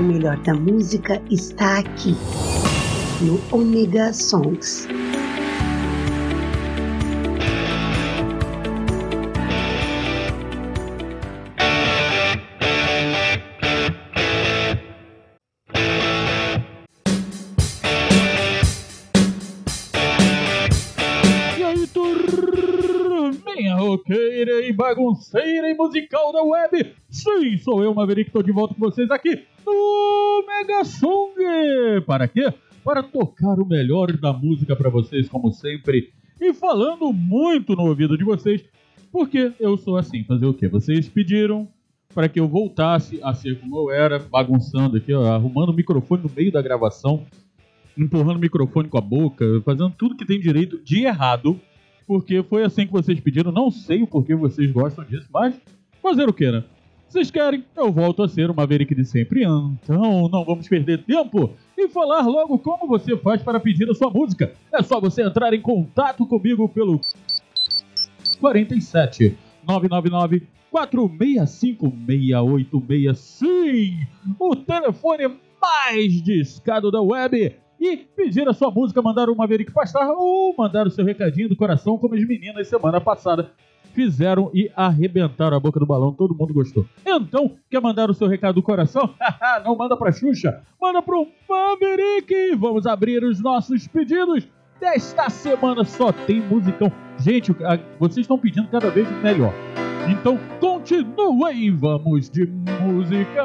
O melhor da música está aqui, no Omega Songs. Roqueira e bagunceira e musical da web. Sim, sou eu, Maverick, estou de volta com vocês aqui no Mega Song. Para quê? Para tocar o melhor da música para vocês, como sempre, e falando muito no ouvido de vocês, porque eu sou assim. Fazer o quê? Vocês pediram para que eu voltasse a ser como eu era, bagunçando aqui, ó, arrumando o microfone no meio da gravação, empurrando o microfone com a boca, fazendo tudo que tem direito de errado porque foi assim que vocês pediram. Não sei o porquê vocês gostam disso, mas fazer o que, né? Vocês querem? Eu volto a ser o Maverick de sempre. Então, não vamos perder tempo e falar logo como você faz para pedir a sua música. É só você entrar em contato comigo pelo 47 999 465 686. Sim! O telefone mais discado da web e pedir a sua música, mandar o Maverick pastar ou mandar o seu recadinho do coração, como as meninas semana passada fizeram e arrebentaram a boca do balão, todo mundo gostou. Então, quer mandar o seu recado do coração? Não manda pra Xuxa, manda pro Maverick! Vamos abrir os nossos pedidos. Desta semana só tem musicão. Gente, vocês estão pedindo cada vez melhor. Então, continuem, vamos de música!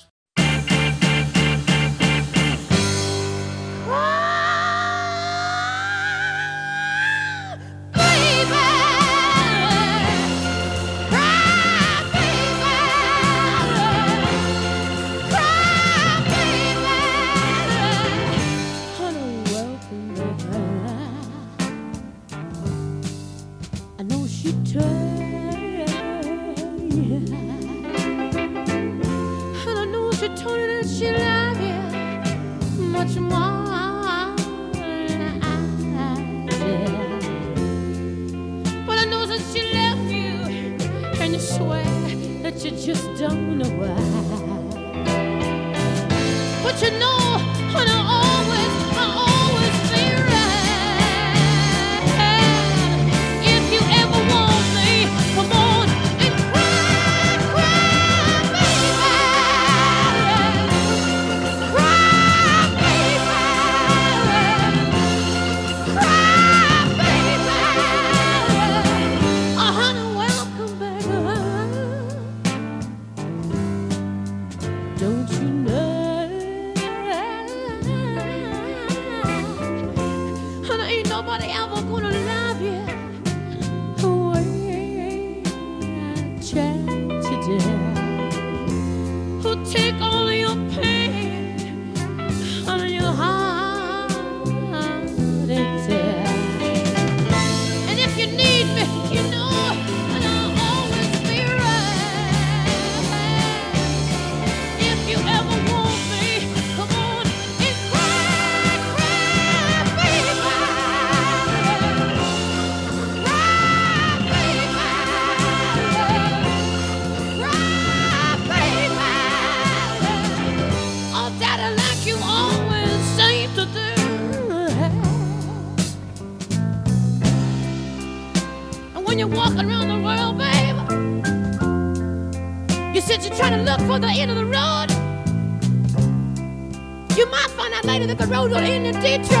doodle in the ditch.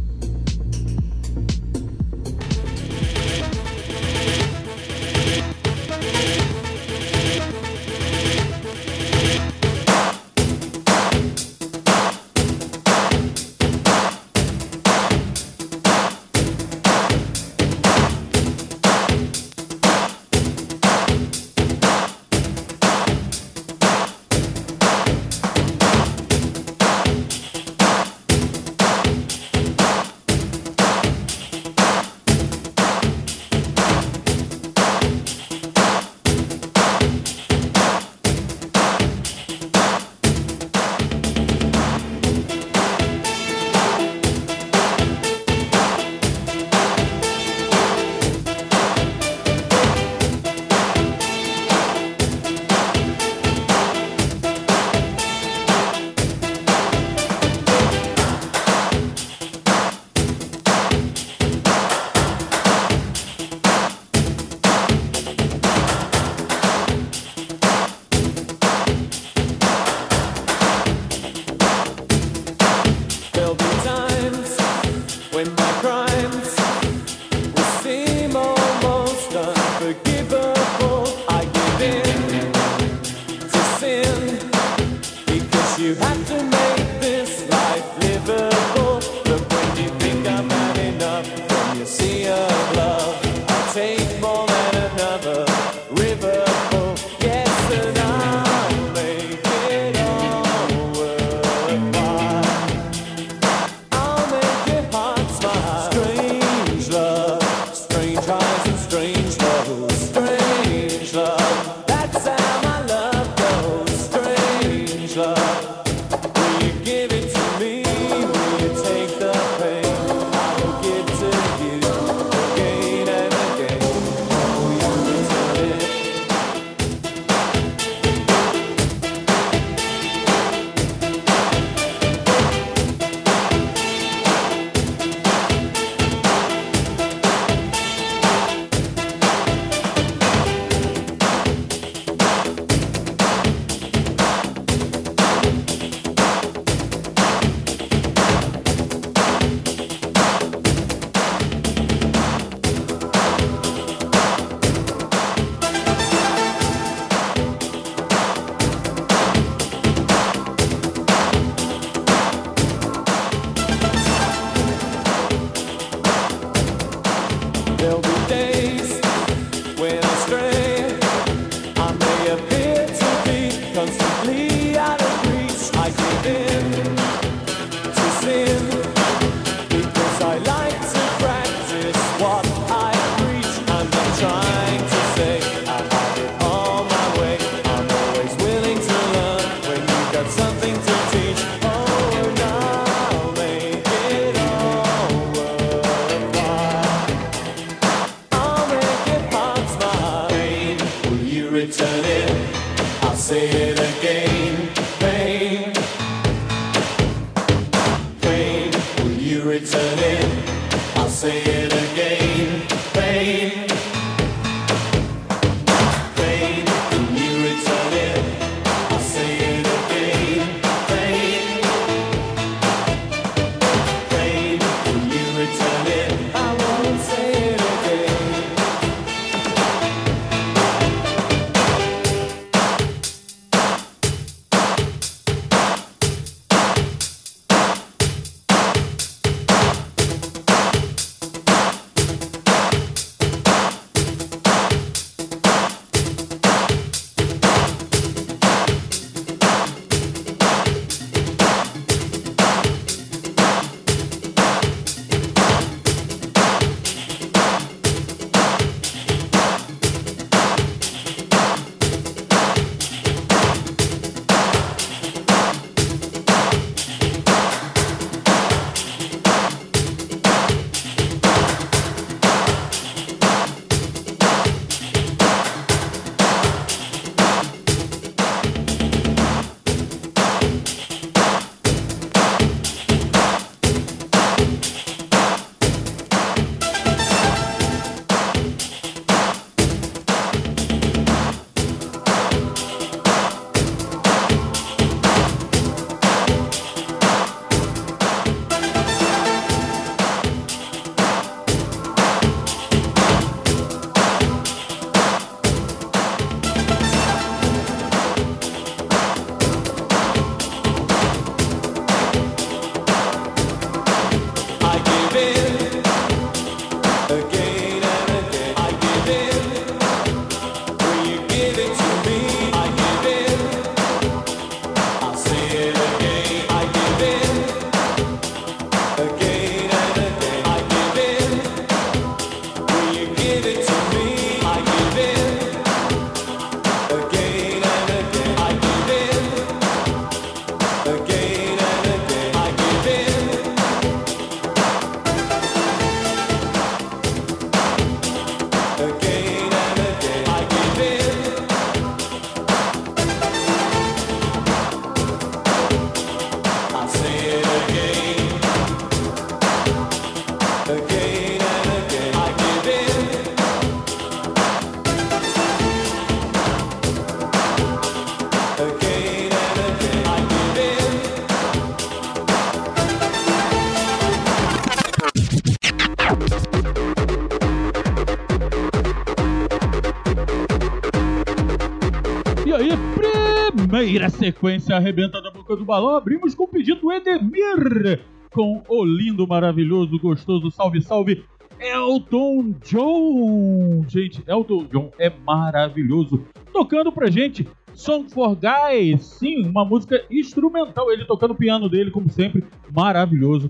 Primeira sequência arrebenta da boca do balão. Abrimos com o pedido do Edemir, com o lindo, maravilhoso, gostoso, salve, salve, Elton John. Gente, Elton John é maravilhoso. Tocando pra gente Song for Guys, sim, uma música instrumental. Ele tocando o piano dele, como sempre, maravilhoso.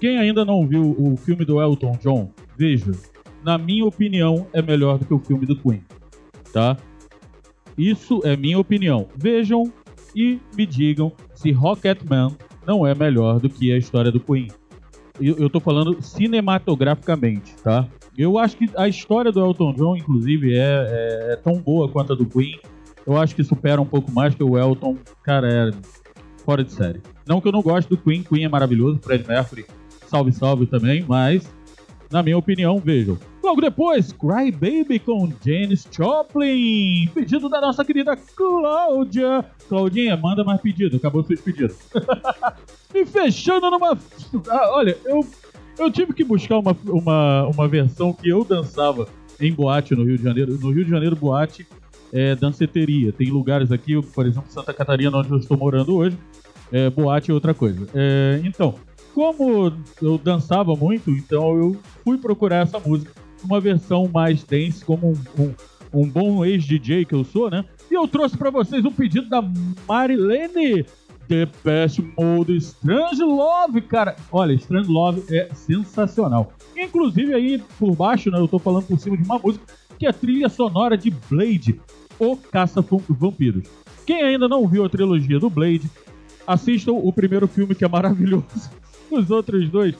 Quem ainda não viu o filme do Elton John, veja. Na minha opinião, é melhor do que o filme do Queen, tá? Isso é minha opinião. Vejam e me digam se Rocketman não é melhor do que a história do Queen. Eu, eu tô falando cinematograficamente, tá? Eu acho que a história do Elton John, inclusive, é, é, é tão boa quanto a do Queen. Eu acho que supera um pouco mais que o Elton, cara, é fora de série. Não que eu não goste do Queen, Queen é maravilhoso, Fred Mercury, salve, salve também, mas, na minha opinião, vejam. Logo depois, Cry Baby com Janis Joplin. Pedido da nossa querida Cláudia. Claudinha, manda mais pedido. Acabou seus pedidos. e fechando numa. Ah, olha, eu, eu tive que buscar uma, uma, uma versão que eu dançava em boate no Rio de Janeiro. No Rio de Janeiro, boate é danceteria. Tem lugares aqui, por exemplo, Santa Catarina, onde eu estou morando hoje. É, boate é outra coisa. É, então, como eu dançava muito, então eu fui procurar essa música uma versão mais dance, como um, um, um bom ex-DJ que eu sou, né? E eu trouxe para vocês um pedido da Marilene The Best Mode Strange Love, cara. Olha, Strange Love é sensacional. Inclusive aí por baixo, né, eu tô falando por cima de uma música que é trilha sonora de Blade, o Caça Vampiros. Quem ainda não viu a trilogia do Blade, assistam o primeiro filme que é maravilhoso. Os outros dois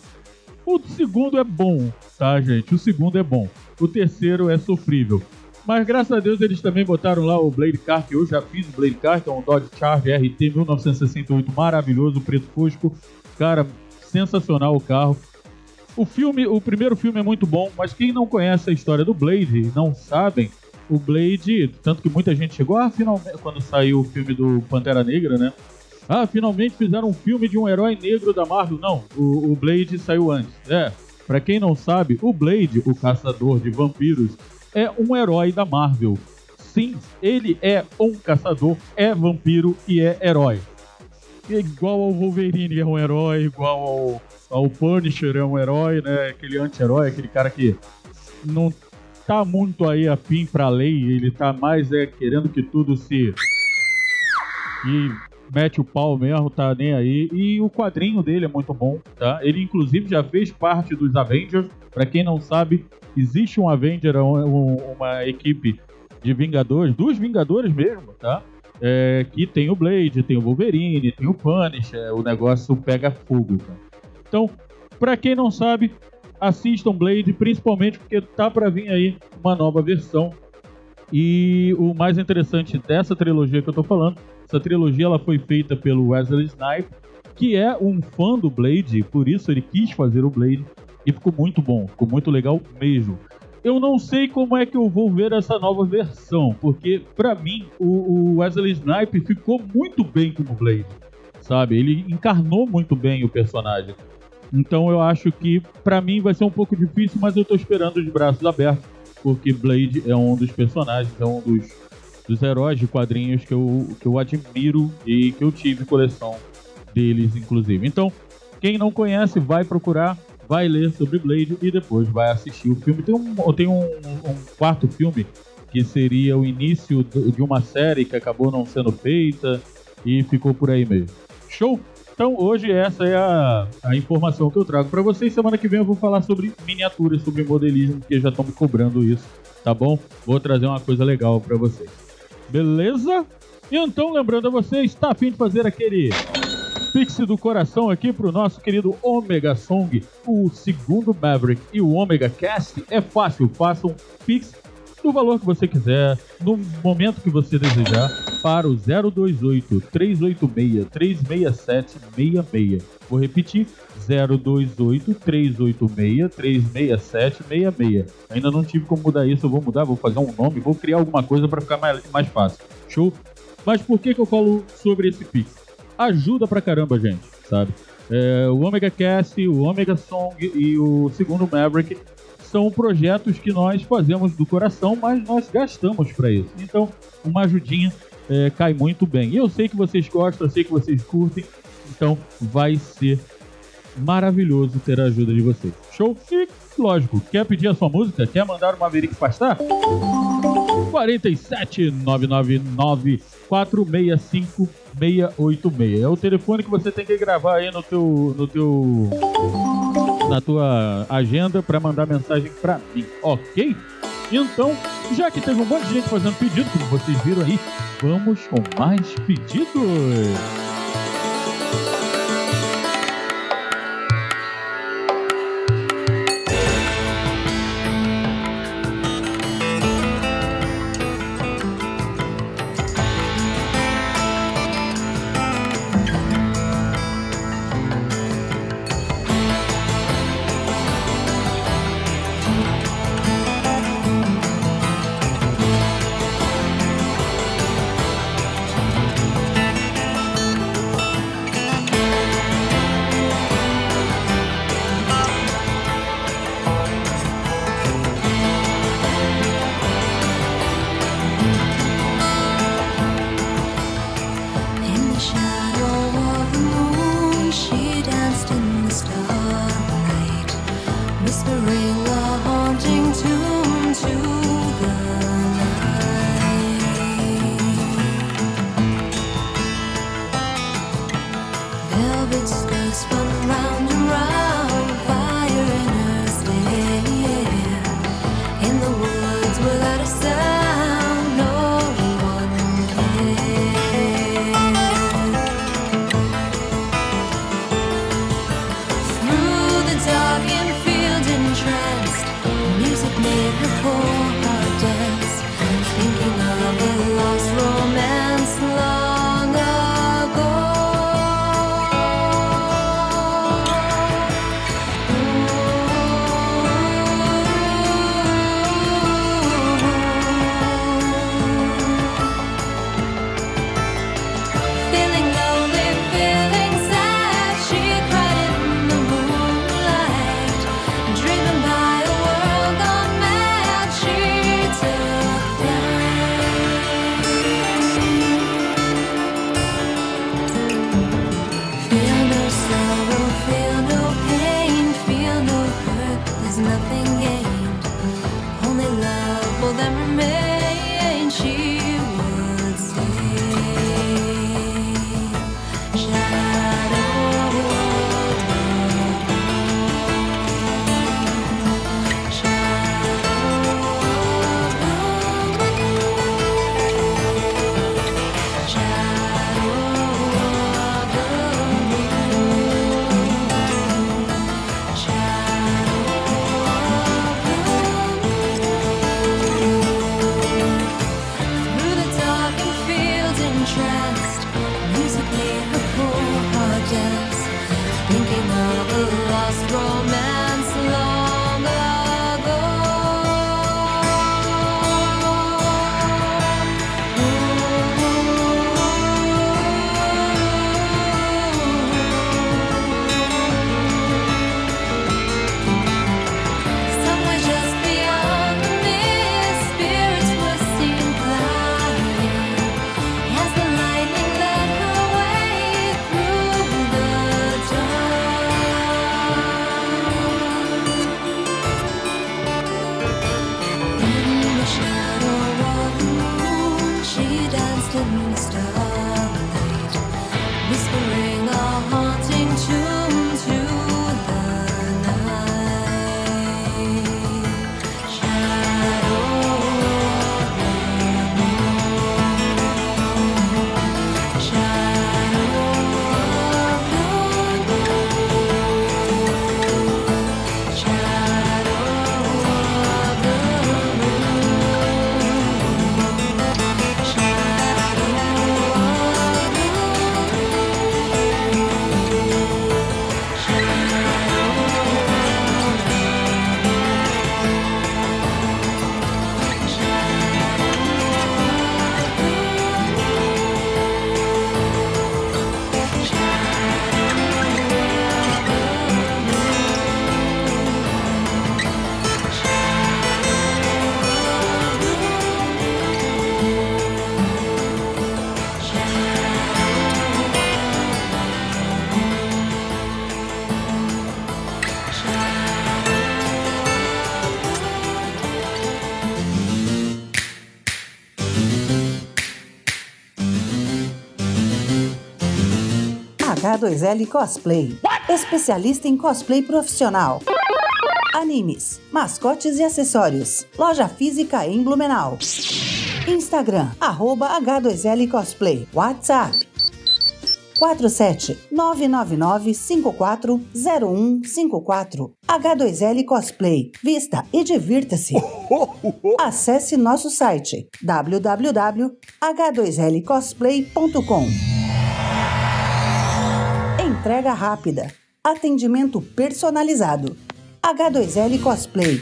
o segundo é bom, tá, gente? O segundo é bom. O terceiro é sofrível. Mas graças a Deus eles também botaram lá o Blade Car, que eu já fiz o Blade Car, que é um Dodge Charger RT 1968 maravilhoso, preto fosco. Cara, sensacional o carro. O filme, o primeiro filme é muito bom, mas quem não conhece a história do Blade não sabem, o Blade, tanto que muita gente chegou, ah, finalmente, quando saiu o filme do Pantera Negra, né? Ah, finalmente fizeram um filme de um herói negro da Marvel. Não, o, o Blade saiu antes. É, para quem não sabe, o Blade, o caçador de vampiros, é um herói da Marvel. Sim, ele é um caçador, é vampiro e é herói. igual ao Wolverine é um herói, igual ao, ao Punisher é um herói, né? Aquele anti-herói, aquele cara que não tá muito aí afim pra lei, ele tá mais é querendo que tudo se. E mete o pau mesmo, tá nem aí. E o quadrinho dele é muito bom, tá? Ele inclusive já fez parte dos Avengers. Para quem não sabe, existe um Avenger, um, uma equipe de Vingadores, dos Vingadores mesmo, tá? É, que tem o Blade, tem o Wolverine, tem o Punisher, o negócio pega fogo, tá? Então, para quem não sabe, assistam Blade, principalmente porque tá para vir aí uma nova versão. E o mais interessante dessa trilogia que eu tô falando essa trilogia ela foi feita pelo Wesley Snipes, que é um fã do Blade, por isso ele quis fazer o Blade e ficou muito bom, ficou muito legal mesmo. Eu não sei como é que eu vou ver essa nova versão, porque para mim o, Wesley Snipes ficou muito bem como Blade, sabe? Ele encarnou muito bem o personagem. Então eu acho que para mim vai ser um pouco difícil, mas eu tô esperando de braços abertos, porque Blade é um dos personagens, é um dos dos heróis de quadrinhos que eu, que eu admiro e que eu tive coleção deles, inclusive. Então, quem não conhece, vai procurar, vai ler sobre Blade e depois vai assistir o filme. Tem um, tem um, um quarto filme que seria o início de uma série que acabou não sendo feita e ficou por aí mesmo. Show? Então hoje essa é a, a informação que eu trago para vocês. Semana que vem eu vou falar sobre miniaturas, sobre modelismo, porque já estão me cobrando isso, tá bom? Vou trazer uma coisa legal para vocês. Beleza? Então, lembrando a você, está afim de fazer aquele Pix do coração aqui pro nosso querido Omega Song, o segundo Maverick e o Omega Cast? É fácil, faça um Pix do valor que você quiser, no momento que você desejar, para o 028 386 367 66. Vou repetir: 028 386 367 66. Ainda não tive como mudar isso, eu vou mudar, vou fazer um nome, vou criar alguma coisa para ficar mais, mais fácil. Show? Mas por que, que eu falo sobre esse Pix? Ajuda pra caramba, gente, sabe? É, o Omega Cast, o Omega Song e o segundo Maverick são projetos que nós fazemos do coração, mas nós gastamos para isso. Então, uma ajudinha é, cai muito bem. Eu sei que vocês gostam, eu sei que vocês curtem, então vai ser maravilhoso ter a ajuda de vocês. Show? E, lógico, quer pedir a sua música? Quer mandar o Maverick pastar? 47 999 465 686. É o telefone que você tem que gravar aí no teu no teu na tua agenda para mandar mensagem para mim, OK? Então, já que teve um monte de gente fazendo pedido, como vocês viram aí, vamos com mais pedidos. H2L Cosplay. Especialista em cosplay profissional. Animes, mascotes e acessórios. Loja física em Blumenau. Instagram, arroba H2L Cosplay. WhatsApp 47 999 540154 H2L Cosplay. Vista e divirta-se. Acesse nosso site www.h2lcosplay.com. Entrega rápida. Atendimento personalizado. H2L Cosplay.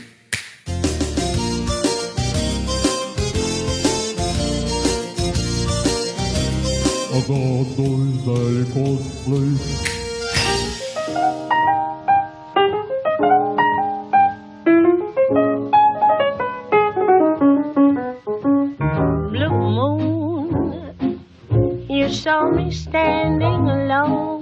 H2L Cosplay. blue moon. You saw me standing alone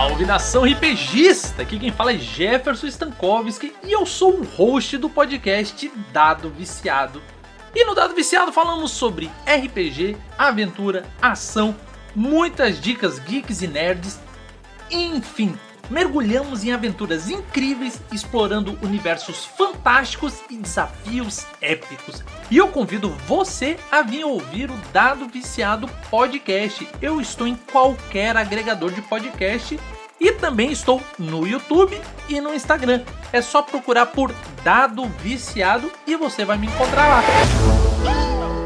Salve nação RPGista! Aqui quem fala é Jefferson Stankowski e eu sou o host do podcast Dado Viciado. E no Dado Viciado falamos sobre RPG, aventura, ação, muitas dicas geeks e nerds, enfim, mergulhamos em aventuras incríveis explorando universos fantásticos e desafios épicos. E eu convido você a vir ouvir o Dado Viciado Podcast. Eu estou em qualquer agregador de podcast e também estou no YouTube e no Instagram. É só procurar por Dado Viciado e você vai me encontrar lá.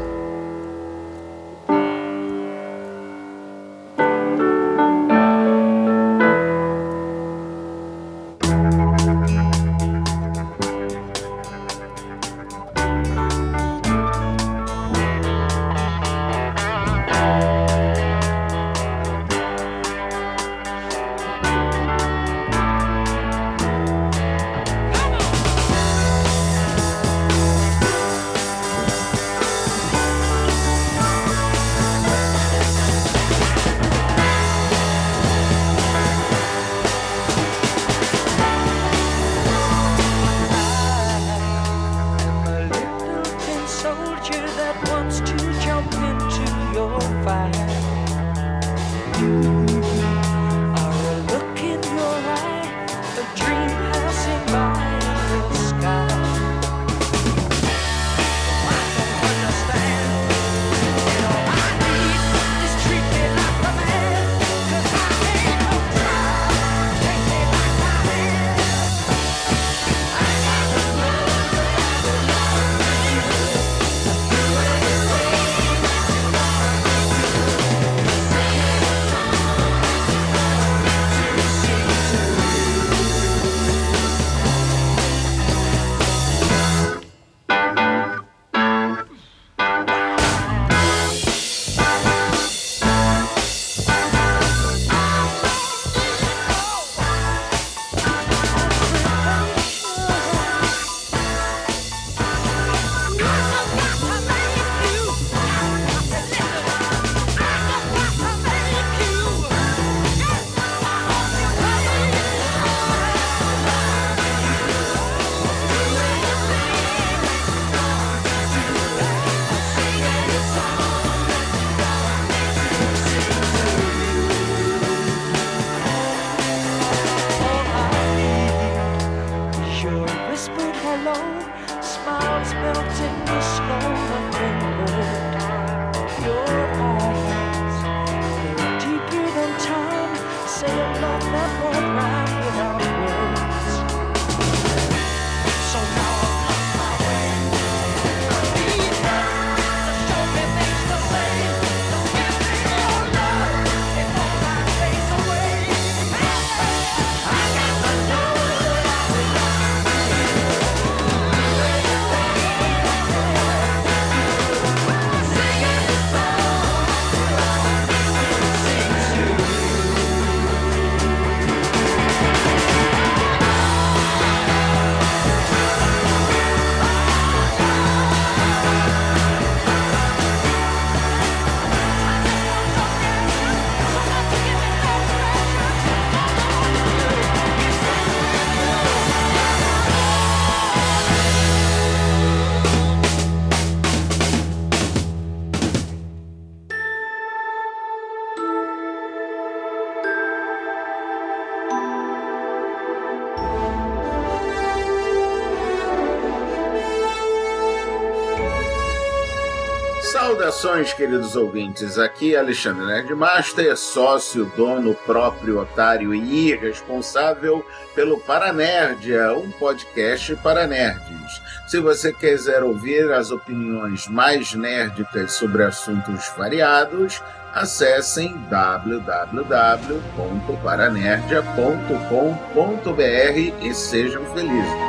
Saudações, queridos ouvintes. Aqui é Alexandre Nerdmaster, sócio, dono, próprio, otário e irresponsável pelo Paranerdia, um podcast para nerds. Se você quiser ouvir as opiniões mais nerdicas sobre assuntos variados, acessem www.paranerdia.com.br e sejam felizes.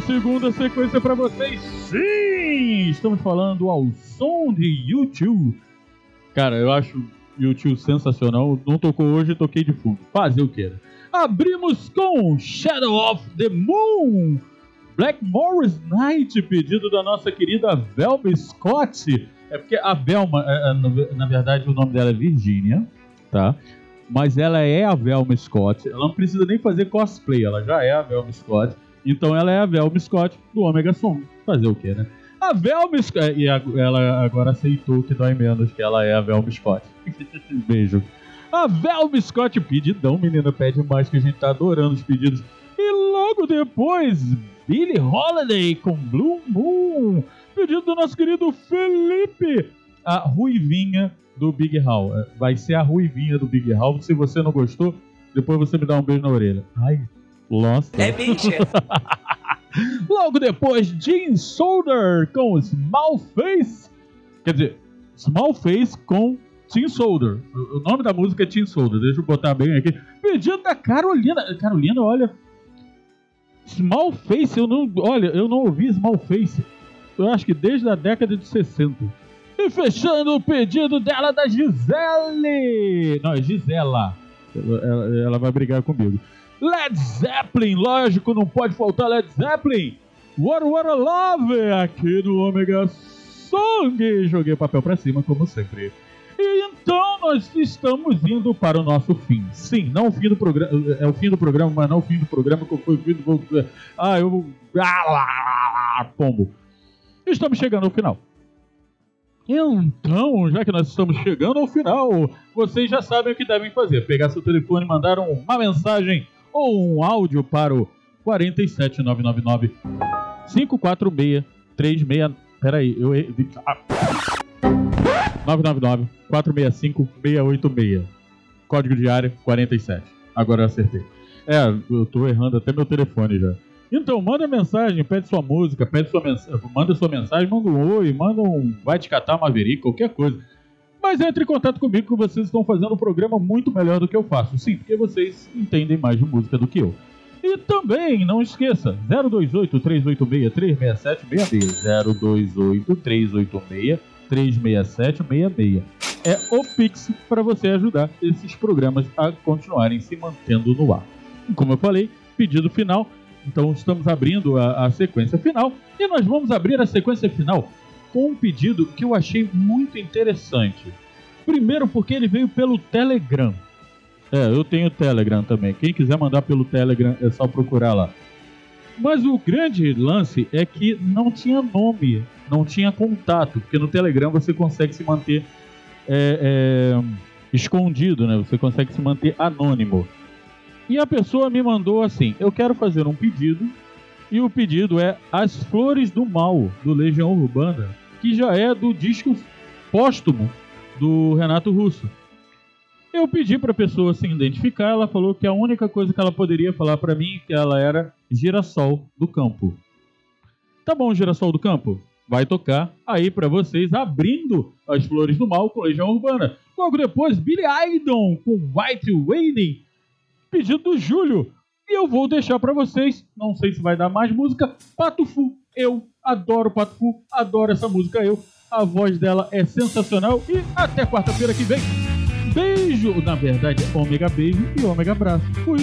Segunda sequência pra vocês. Sim! Estamos falando ao som de YouTube. Cara, eu acho YouTube sensacional. Não tocou hoje, toquei de fundo. Fazer o que era. Abrimos com Shadow of the Moon. Black Morris Night, pedido da nossa querida Velma Scott. É porque a Velma, é, é, na verdade, o nome dela é Virginia, tá? Mas ela é a Velma Scott. Ela não precisa nem fazer cosplay, ela já é a Velma Scott. Então ela é a Velma Scott do Omega Song. Fazer o quê, né? A Velma Scott. E a- ela agora aceitou que dói menos, que ela é a Velma Scott. Beijo. A Velma Scott, pedidão, menina, pede mais que a gente tá adorando os pedidos. E logo depois, Billie Holiday com Blue Moon. Pedido do nosso querido Felipe. A Ruivinha do Big Hall. Vai ser a Ruivinha do Big Hall. Se você não gostou, depois você me dá um beijo na orelha. Ai, nossa. É mentira. Logo depois, Gene Solder com Small Face. Quer dizer, Small Face com Tim Solder. O o nome da música é Tim Solder. Deixa eu botar bem aqui. Pedido da Carolina. Carolina, olha. Small Face, eu não. Olha, eu não ouvi Small Face. Eu acho que desde a década de 60. E fechando o pedido dela da Gisele. Não, é Gisela. Ela, ela- ela vai brigar comigo. Led Zeppelin, lógico, não pode faltar Led Zeppelin. What What a Love aqui no Omega Song. Joguei papel pra cima, como sempre. E então nós estamos indo para o nosso fim. Sim, não o fim do programa. É o fim do programa, mas não o fim do programa, que foi o fim do. Ah, eu. Ah, lá, pombo. Estamos chegando ao final. Então, já que nós estamos chegando ao final, vocês já sabem o que devem fazer: pegar seu telefone e mandar uma mensagem ou um áudio para o 47999 546 36. Peraí, eu. errei- ah. 999 465 686. Código de área 47. Agora eu acertei. É, eu tô errando até meu telefone já. Então, manda mensagem, pede sua música, pede sua mensagem, manda sua mensagem, manda um oi, manda um vai te catar Maverick, qualquer coisa. Mas entre em contato comigo que vocês estão fazendo um programa muito melhor do que eu faço. Sim, porque vocês entendem mais de música do que eu. E também, não esqueça, 028 386 36766 028 386 36766 é o Pix para você ajudar esses programas a continuarem se mantendo no ar. Como eu falei, pedido final. Então estamos abrindo a, a sequência final e nós vamos abrir a sequência final com um pedido que eu achei muito interessante. Primeiro porque ele veio pelo Telegram. É, eu tenho Telegram também. Quem quiser mandar pelo Telegram é só procurar lá. Mas o grande lance é que não tinha nome, não tinha contato, porque no Telegram você consegue se manter é, é, escondido, né? Você consegue se manter anônimo. E a pessoa me mandou assim: eu quero fazer um pedido, e o pedido é As Flores do Mal, do Legião Urbana, que já é do disco póstumo do Renato Russo. Eu pedi para a pessoa se identificar, ela falou que a única coisa que ela poderia falar para mim é que ela era Girassol do Campo. Tá bom, Girassol do Campo? Vai tocar aí para vocês, abrindo as Flores do Mal com Legião Urbana. Logo depois, Billy Idol com White Waiting, pedido do Júlio. E eu vou deixar para vocês, não sei se vai dar mais música, Pato Fu. Eu adoro Pato Fu, adoro essa música eu. A voz dela é sensacional e até quarta-feira que vem. Beijo, na verdade, ômega beijo e ômega abraço. Fui.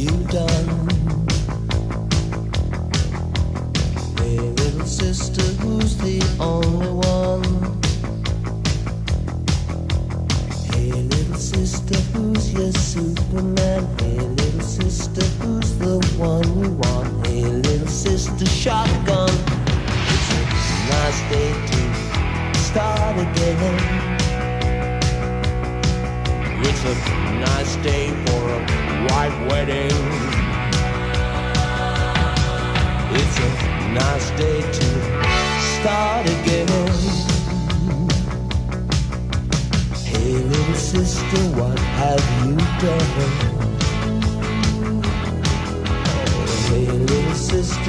you don't.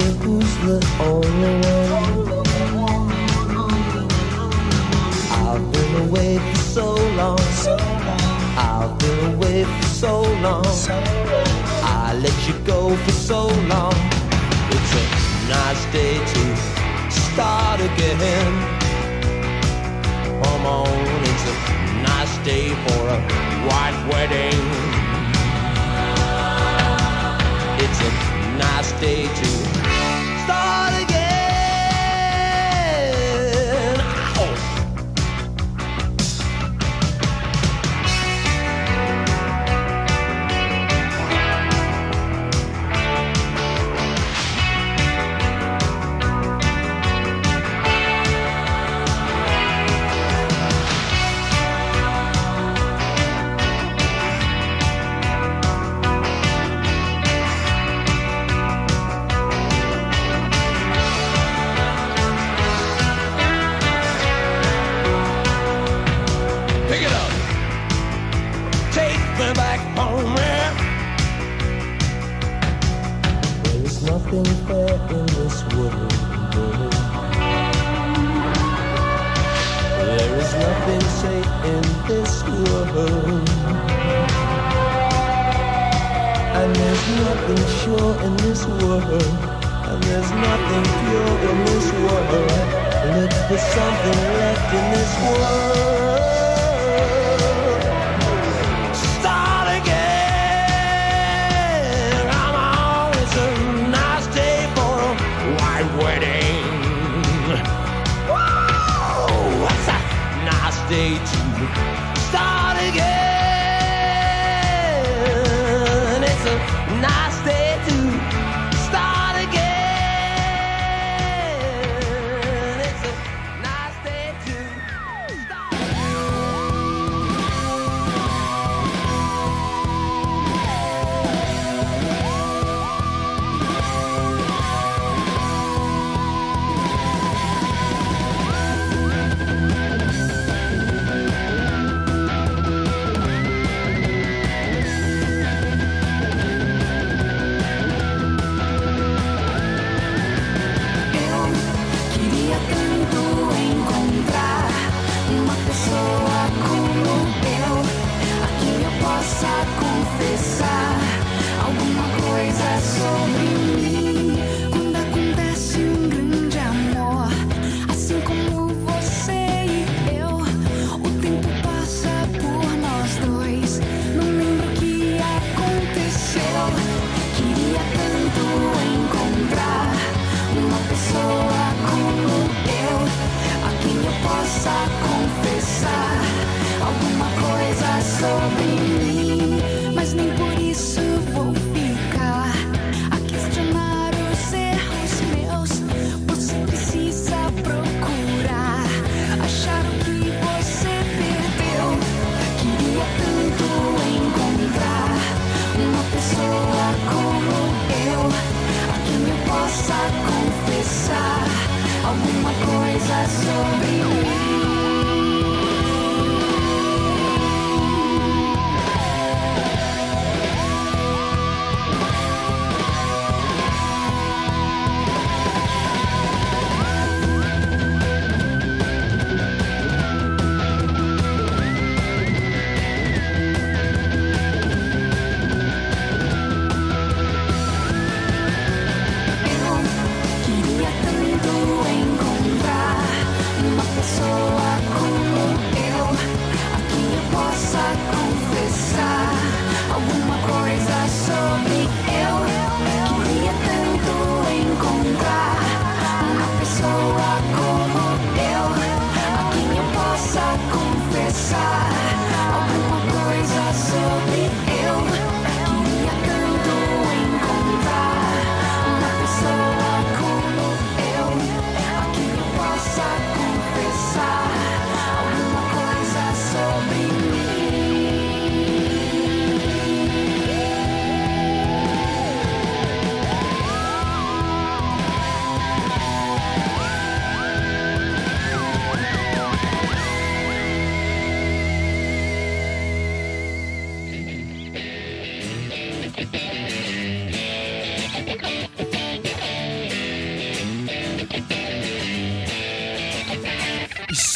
wonder who's the only one. I've been away for so long. I've been away for so long. I let you go for so long. It's a nice day to start again. Come on, it's a nice day for a white wedding. It's a nice day to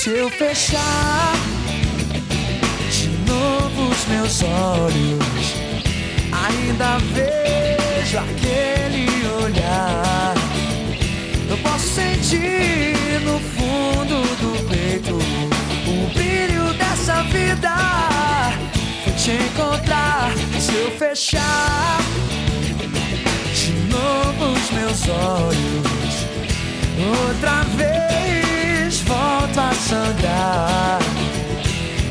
se eu fechar de novo os meus olhos, ainda vejo aquele olhar. Eu posso sentir no fundo do peito o brilho dessa vida. Vou te encontrar se eu fechar de novo os meus olhos. Outra vez volto a sangrar.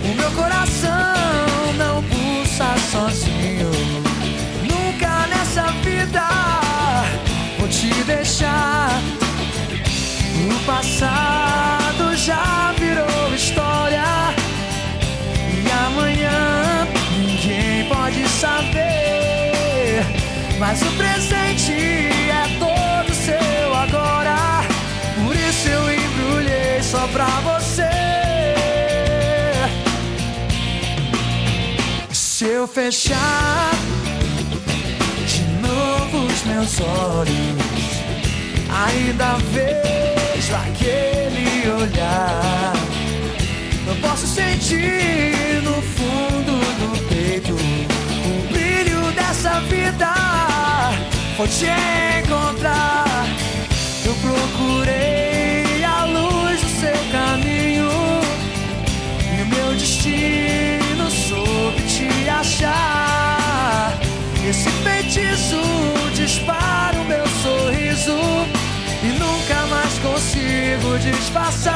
O meu coração não pulsa sozinho. Nunca nessa vida vou te deixar. O passado já virou história. E amanhã ninguém pode saber. Mas o presente eu fechar de novo os meus olhos, ainda vejo aquele olhar. Eu posso sentir no fundo do peito o brilho dessa vida. Vou te encontrar. Eu procurei a luz do seu caminho e o meu destino soube te achar. Esse feitiço dispara o meu sorriso e nunca mais consigo disfarçar.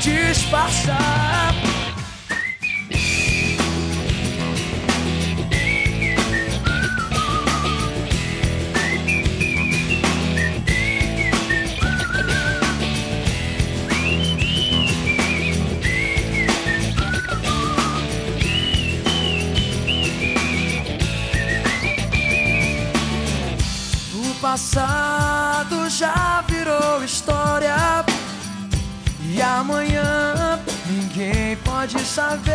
Disfarçar. sun